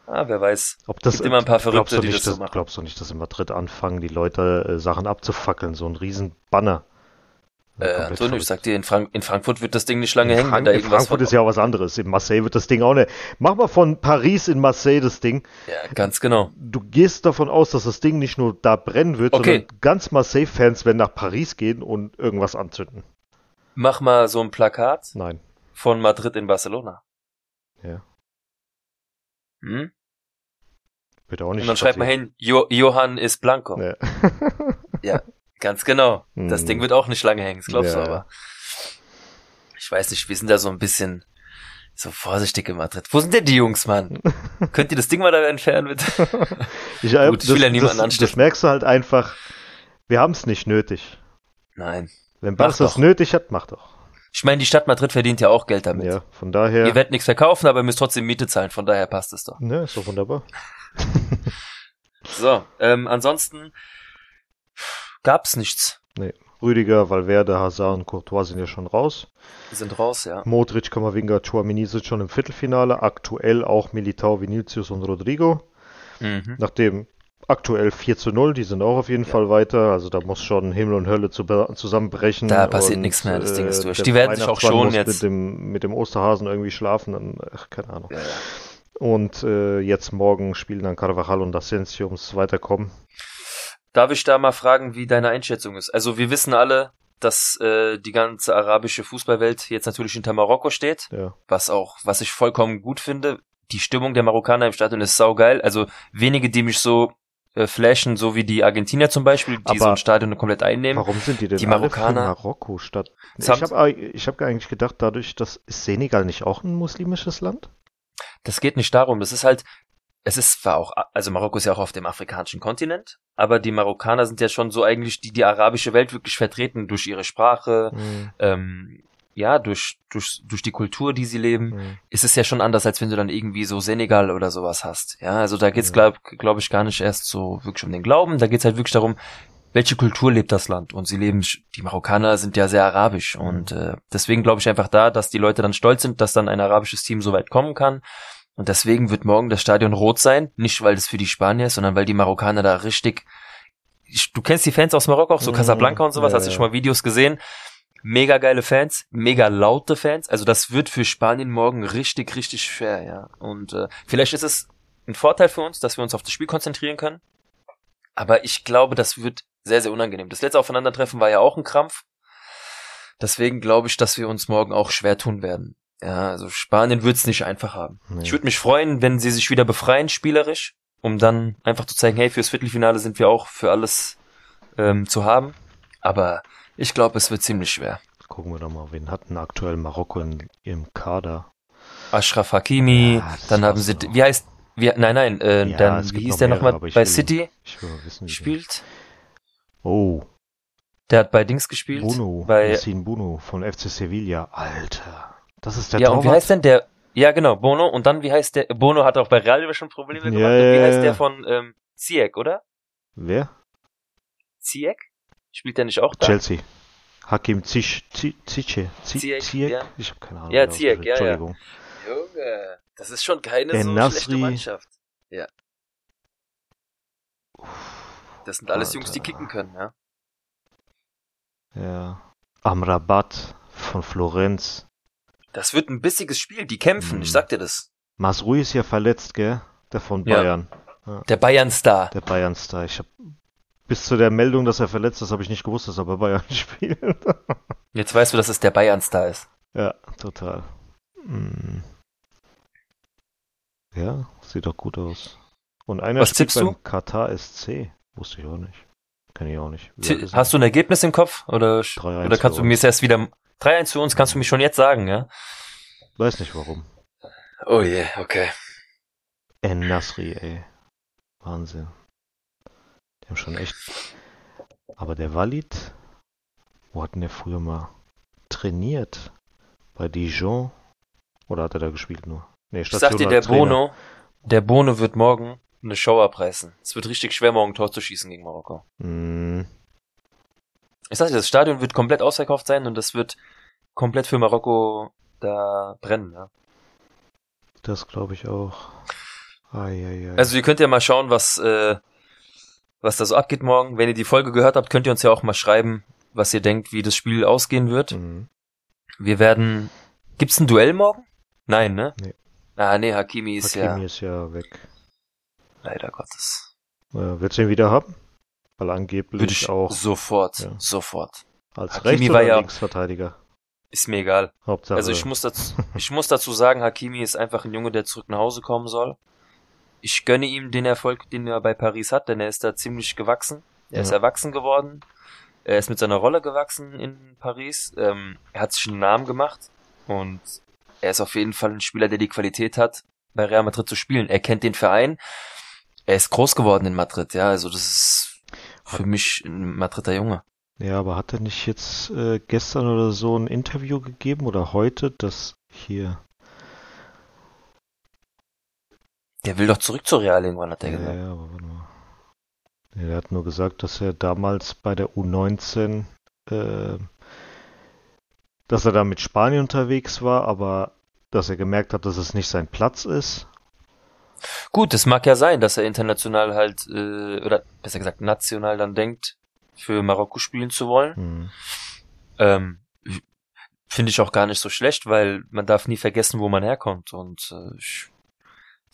ah, wer weiß. Ob das, Gibt immer ein paar Verrückte, du die nicht, das so machen. Glaubst du nicht, dass in Madrid anfangen, die Leute äh, Sachen abzufackeln? So ein riesen Banner. Äh, Antonio, ich sag dir, in, Frank in Frankfurt wird das Ding nicht lange In, hängen, Frank in Frankfurt ist ja auch was anderes. In Marseille wird das Ding auch nicht. Mach mal von Paris in Marseille das Ding. Ja, ganz genau. Du gehst davon aus, dass das Ding nicht nur da brennen wird, Okay. sondern ganz Marseille-Fans werden nach Paris gehen und irgendwas anzünden. Mach mal so ein Plakat Nein. von Madrid in Barcelona. Ja. Hm? Wird auch nicht Und dann schreibt man hin, jo Johann ist Blanco. Nee. <laughs> Ganz genau. Das Hm. Ding wird auch nicht lange hängen, das glaubst Ja, du aber. Ich weiß nicht, wir sind da so ein bisschen so vorsichtig in Madrid. Wo sind denn die Jungs, Mann? <laughs> Könnt ihr das Ding mal da entfernen, bitte? <laughs> Ich, äh, Gut, ich will ja niemanden das, anstiften. das merkst du halt einfach. Wir haben es nicht nötig. Nein. Wenn Barca es nötig hat, mach doch. Ich meine, die Stadt Madrid verdient ja auch Geld damit. Ja, von daher. Ihr werdet nichts verkaufen, aber ihr müsst trotzdem Miete zahlen, von daher passt es doch. Ne, ist doch wunderbar. <laughs> So, ähm, ansonsten gab's nichts. Rüdiger, Valverde, Hazard und Courtois sind ja schon raus. Wir sind raus, ja. Modric, Kamavinga, Chouamini sind schon im Viertelfinale. Aktuell auch Militao, Vinicius und Rodrigo. Mhm. Nachdem aktuell 4 zu 0, die sind auch auf jeden Fall weiter. Also da muss schon Himmel und Hölle zu, zusammenbrechen. Da passiert nichts mehr, das Ding ist durch. der Die werden sich auch muss jetzt. Mit dem, mit dem Osterhasen irgendwie schlafen. Dann, ach, keine Ahnung. Ja, ja. Und äh, jetzt morgen spielen dann Carvajal und Asensio ums Weiterkommen. Darf ich da mal fragen, wie deine Einschätzung ist? Also wir wissen alle, dass äh, die ganze arabische Fußballwelt jetzt natürlich hinter Marokko steht, Ja. was auch, was ich vollkommen gut finde. Die Stimmung der Marokkaner im Stadion ist saugeil. Also wenige, die mich so äh, flashen, so wie die Argentinier zum Beispiel, die Aber so ein Stadion komplett einnehmen. Warum sind die denn Die alle Marokkaner- für Marokko statt? Ich habe ich hab eigentlich gedacht, dadurch, dass ist Senegal nicht auch ein muslimisches Land? Das geht nicht darum. Das ist halt, es ist zwar auch, also Marokko ist ja auch auf dem afrikanischen Kontinent, aber die Marokkaner sind ja schon so eigentlich, die die arabische Welt wirklich vertreten durch ihre Sprache, Hm, ähm, ja, durch, durch, durch die Kultur, die sie leben. hm. ist es ja schon anders, als wenn du dann irgendwie so Senegal oder sowas hast. Ja, also da geht's Ja. glaub, glaub ich gar nicht erst so wirklich um den Glauben, da geht's halt wirklich darum, welche Kultur lebt das Land und sie leben, die Marokkaner sind ja sehr arabisch Mhm. und äh, deswegen glaube ich einfach da, dass die Leute dann stolz sind, dass dann ein arabisches Team so weit kommen kann und deswegen wird morgen das Stadion rot sein, nicht weil es für die Spanier ist, sondern weil die Marokkaner da richtig ich- du kennst die Fans aus Marokko auch, so Mhm. Casablanca und sowas, Ja, hast du ja. schon mal Videos gesehen? Mega geile Fans, mega laute Fans. Also das wird für Spanien morgen richtig, richtig schwer, ja. Und äh, vielleicht ist es ein Vorteil für uns, dass wir uns auf das Spiel konzentrieren können. Aber ich glaube, das wird sehr, sehr unangenehm. Das letzte Aufeinandertreffen war ja auch ein Krampf. Deswegen glaube ich, dass wir uns morgen auch schwer tun werden. Ja, also Spanien wird es nicht einfach haben. Nee. Ich würde mich freuen, wenn sie sich wieder befreien, spielerisch, um dann einfach zu zeigen, hey, fürs Viertelfinale sind wir auch für alles ähm, zu haben. Aber ich glaube, es wird ziemlich schwer. Gucken wir doch mal, wen hat denn aktuell Marokko in ihrem Kader? Ashraf Hakimi, Ja, dann haben sie, wie heißt, wie, nein, nein, äh, Ja, dann, wie hieß noch der nochmal bei City wissen, wie spielt? Oh, Der hat bei Dings gespielt. Bruno, bei, Yassine Bruno von FC Sevilla. Alter, das ist der ja, und wie Torwart? heißt denn der, ja genau, Bono, und dann wie heißt der, Bono hat auch bei Real schon Probleme Ja, gemacht, und wie ja, heißt ja. der von, ähm, Ziyech, oder? Wer? Ziyech? Spielt der nicht auch da? Chelsea. Hakim Ziyech, Zi- Ziyech, Zi- Ziyech, Ziyech? ja. Ich habe keine Ahnung. Ja, Ziyech, ja, ja. Entschuldigung. Junge, das ist schon keine so schlechte Mannschaft. Ja. Das sind alles Jungs, die Alter. kicken können, ja. Ja. Amrabat von Florenz. Das wird ein bissiges Spiel, die kämpfen, Hm. ich sag dir das. Masrui ist ja verletzt, gell? Der von Ja. Bayern. Der Bayern-Star. Der Bayern-Star. Ich hab bis zu der Meldung, dass er verletzt ist, habe ich nicht gewusst, dass er bei Bayern <laughs> spielt. Jetzt weißt du, dass es der Bayern-Star ist. ja, total. Hm. Ja, sieht doch gut aus. Und einer Was spielt tippst du? beim Katar SC. Wusste ich auch nicht. Kenn ich auch nicht. Hast du ein Ergebnis im Kopf? Oder, 3-1 oder kannst du mir erst wieder 3-1 für uns, kannst du mir schon jetzt sagen, ja? Weiß nicht warum. Oh je, okay. En Nasri, ey. Wahnsinn. Die haben schon echt. Aber der Walid, wo hat denn der früher mal trainiert? Bei Dijon? Oder hat er da gespielt nur? Nee, Ich sag dir, der Trainer. Bono, der Bono wird morgen eine Show abreißen. Es wird richtig schwer, morgen ein Tor zu schießen gegen Marokko. Mm, Ich sag dir, das Stadion wird komplett ausverkauft sein und das wird komplett für Marokko da brennen, ja. das glaube ich auch. Eieiei. Also ihr könnt ja mal schauen, was, äh, was da so abgeht morgen. Wenn ihr die Folge gehört habt, könnt ihr uns ja auch mal schreiben, was ihr denkt, wie das Spiel ausgehen wird. Mhm. Wir werden. Gibt's ein Duell morgen? Nein, ne? Nee. Ah, nee, Hakimi ist Hakimi ja ist ja weg. leider Gottes. Äh, willst du ihn wieder haben? Weil angeblich Würde ich auch sofort, Ja. sofort. als Hakimi Rechts- war oder ja- Linksverteidiger. Ist mir egal. Hauptsache. Also ich muss dazu, ich muss dazu sagen, Hakimi ist einfach ein Junge, der zurück nach Hause kommen soll. Ich gönne ihm den Erfolg, den er bei Paris hat, denn er ist da ziemlich gewachsen. Er ist Ja. erwachsen geworden. Er ist mit seiner Rolle gewachsen in Paris. Ähm, er hat sich einen Namen gemacht und er ist auf jeden Fall ein Spieler, der die Qualität hat, bei Real Madrid zu spielen. Er kennt den Verein. Er ist groß geworden in Madrid, ja. Also das ist für mich ein Madrider Junge. Ja, aber hat er nicht jetzt äh, gestern oder so ein Interview gegeben oder heute, dass hier. Der will doch zurück zu Real irgendwann, hat er Ja, gesagt. ja, aber warte mal. Er hat nur gesagt, dass er damals bei der U19, äh, dass er da mit Spanien unterwegs war, aber dass er gemerkt hat, dass es nicht sein Platz ist. Gut, es mag ja sein, dass er international halt, äh, oder besser gesagt national dann denkt, für Marokko spielen zu wollen. Hm. Ähm, Finde ich auch gar nicht so schlecht, weil man darf nie vergessen, wo man herkommt. Und äh, ich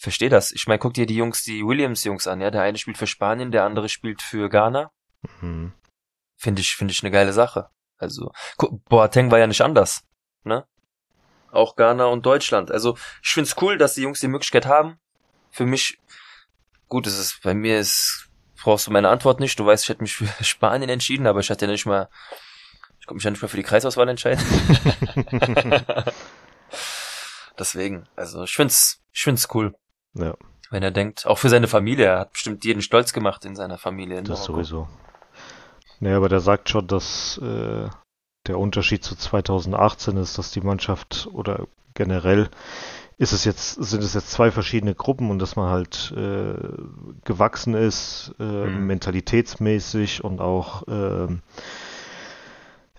verstehe das. Ich meine, guck dir die Jungs, die Williams-Jungs an, ja. Der eine spielt für Spanien, der andere spielt für Ghana. Hm. Finde ich, finde ich eine geile Sache. Also, gu- Boateng war ja nicht anders, ne? Auch Ghana und Deutschland. Also, ich find's cool, dass die Jungs die Möglichkeit haben. Für mich, gut, es ist, bei mir ist, brauchst du meine Antwort nicht. Du weißt, ich hätte mich für <laughs> Spanien entschieden, aber ich hatte ja nicht mal, ich konnte mich ja nicht mal für die Kreisauswahl entscheiden. <laughs> <laughs> Deswegen, also, ich find's, ich find's cool. Ja, Wenn er denkt, auch für seine Familie, er hat bestimmt jeden stolz gemacht in seiner Familie. In das Marokko. sowieso. Nee, aber der sagt schon, dass äh, der Unterschied zu 2018 ist, dass die Mannschaft oder generell ist es jetzt, sind es jetzt zwei verschiedene Gruppen und dass man halt äh, gewachsen ist, äh, Mhm. mentalitätsmäßig und auch ähm,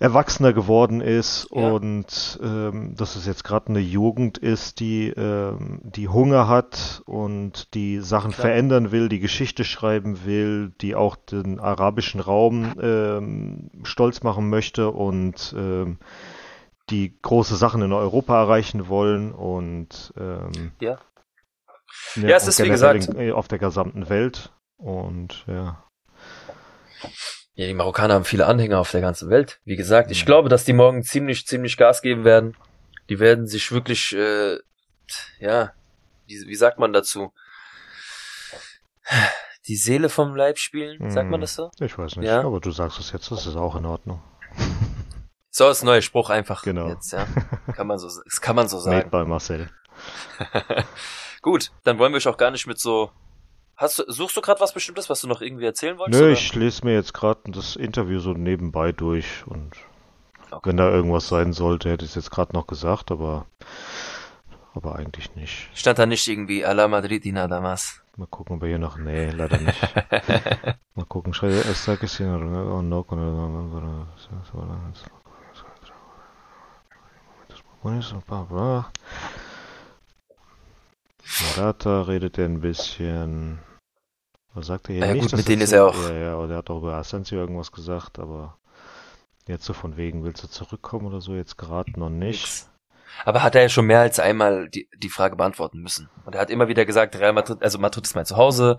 erwachsener geworden ist Ja. und ähm, dass es jetzt gerade eine Jugend ist, die, ähm, die Hunger hat und die Sachen Klar. verändern will, die Geschichte schreiben will, die auch den arabischen Raum ähm, stolz machen möchte und ähm, die große Sachen in Europa erreichen wollen und ähm, Ja. Ja, es und ist wie gesagt- in, auf der gesamten Welt und ja. Ja, die Marokkaner haben viele Anhänger auf der ganzen Welt. Wie gesagt, ich glaube, dass die morgen ziemlich, ziemlich Gas geben werden. Die werden sich wirklich, äh, ja, wie, wie sagt man dazu? Die Seele vom Leib spielen, sagt man Mhm. das so? Ich weiß nicht, Ja. aber du sagst es jetzt, das ist auch in Ordnung. <laughs> So ist neuer Spruch einfach Genau. jetzt, ja. Kann man so, das kann man so Made sagen. by Marcel. <laughs> Gut, dann wollen wir euch auch gar nicht mit so. Hast du, suchst du gerade was Bestimmtes, was du noch irgendwie erzählen wolltest? Nö, oder? ich lese mir jetzt gerade das Interview so nebenbei durch und Okay. wenn da irgendwas sein sollte, hätte ich es jetzt gerade noch gesagt, aber aber eigentlich nicht. Stand da nicht irgendwie Ala Madrid y nada más. Mal gucken, ob wir hier noch. Nee, leider nicht. <laughs> Mal gucken. Morata redet ein bisschen. Was sagt er hier Ja, nicht? gut, mit denen ist so- er auch- Ja, ja, und er hat auch über Asensio irgendwas gesagt, aber Jetzt so von wegen, willst du zurückkommen oder so? Jetzt gerade noch nicht. Nix. Aber hat er ja schon mehr als einmal die, die Frage beantworten müssen. Und er hat immer wieder gesagt, Real Madrid, also Madrid ist mein Zuhause.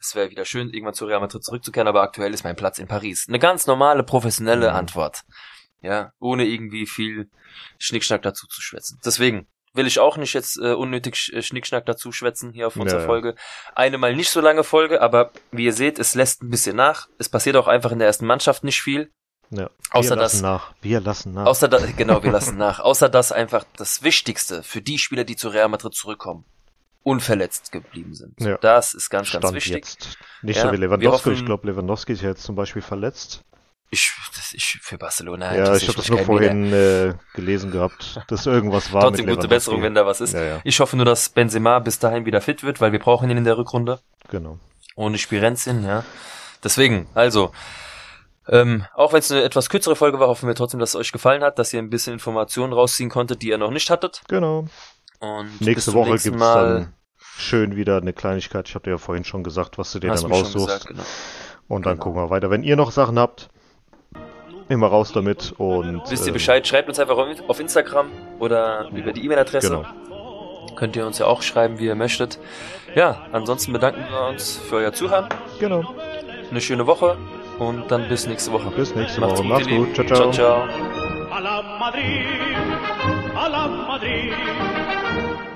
Es wäre wieder schön, irgendwann zu Real Madrid zurückzukehren, aber aktuell ist mein Platz in Paris. Eine ganz normale, professionelle Mhm. Antwort. Ja, ohne irgendwie viel Schnickschnack dazu zu schwätzen. Deswegen will ich auch nicht jetzt äh, unnötig äh, Schnickschnack dazu schwätzen hier auf unserer Ja. Folge. Eine mal nicht so lange Folge, aber wie ihr seht, es lässt ein bisschen nach. Es passiert auch einfach in der ersten Mannschaft nicht viel. Ja. Außer wir lassen nach. Wir lassen nach. Außer da, genau, wir lassen <laughs> nach. Außer dass einfach das Wichtigste für die Spieler, die zu Real Madrid zurückkommen, unverletzt geblieben sind. Ja. Das ist ganz, ganz Stand wichtig. jetzt. Nicht Ja, so wie Lewandowski. hoffen- ich glaube, Lewandowski ist ja jetzt zum Beispiel verletzt. Ich, das, ich für Barcelona. ja, ich habe das nur vorhin äh, gelesen gehabt, dass irgendwas war Trotzdem gute. Besserung, wenn da was ist. Ja, ja, Ich hoffe nur, dass Benzema bis dahin wieder fit wird, weil wir brauchen ihn in der Rückrunde. genau. Ohne Spirenzien, ja. Deswegen, also, ähm, auch wenn es eine etwas kürzere Folge war, hoffen wir trotzdem, dass es euch gefallen hat, dass ihr ein bisschen Informationen rausziehen konntet, die ihr noch nicht hattet. Genau. Und Nächste Woche gibt's Mal. dann schön wieder eine Kleinigkeit. Ich habe dir ja vorhin schon gesagt, was du dir dann raussuchst. gesagt, genau. Und dann Genau. gucken wir weiter. Wenn ihr noch Sachen habt, immer raus damit und Wisst ihr ähm, Bescheid, schreibt uns einfach auf Instagram oder über die E-Mail-Adresse. Genau. Könnt ihr uns ja auch schreiben, wie ihr möchtet. Ja, ansonsten bedanken wir uns für euer Zuhören. Genau. Eine schöne Woche und dann bis nächste Woche. Bis nächste Macht's Woche. gut, Macht's gut. Lieben. Ciao, ciao. ciao. a la Madrid, a la Madrid,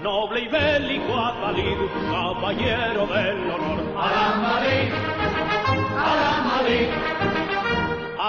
noble y bélico Atalid, caballero del honor. A la Madrid, a la Madrid,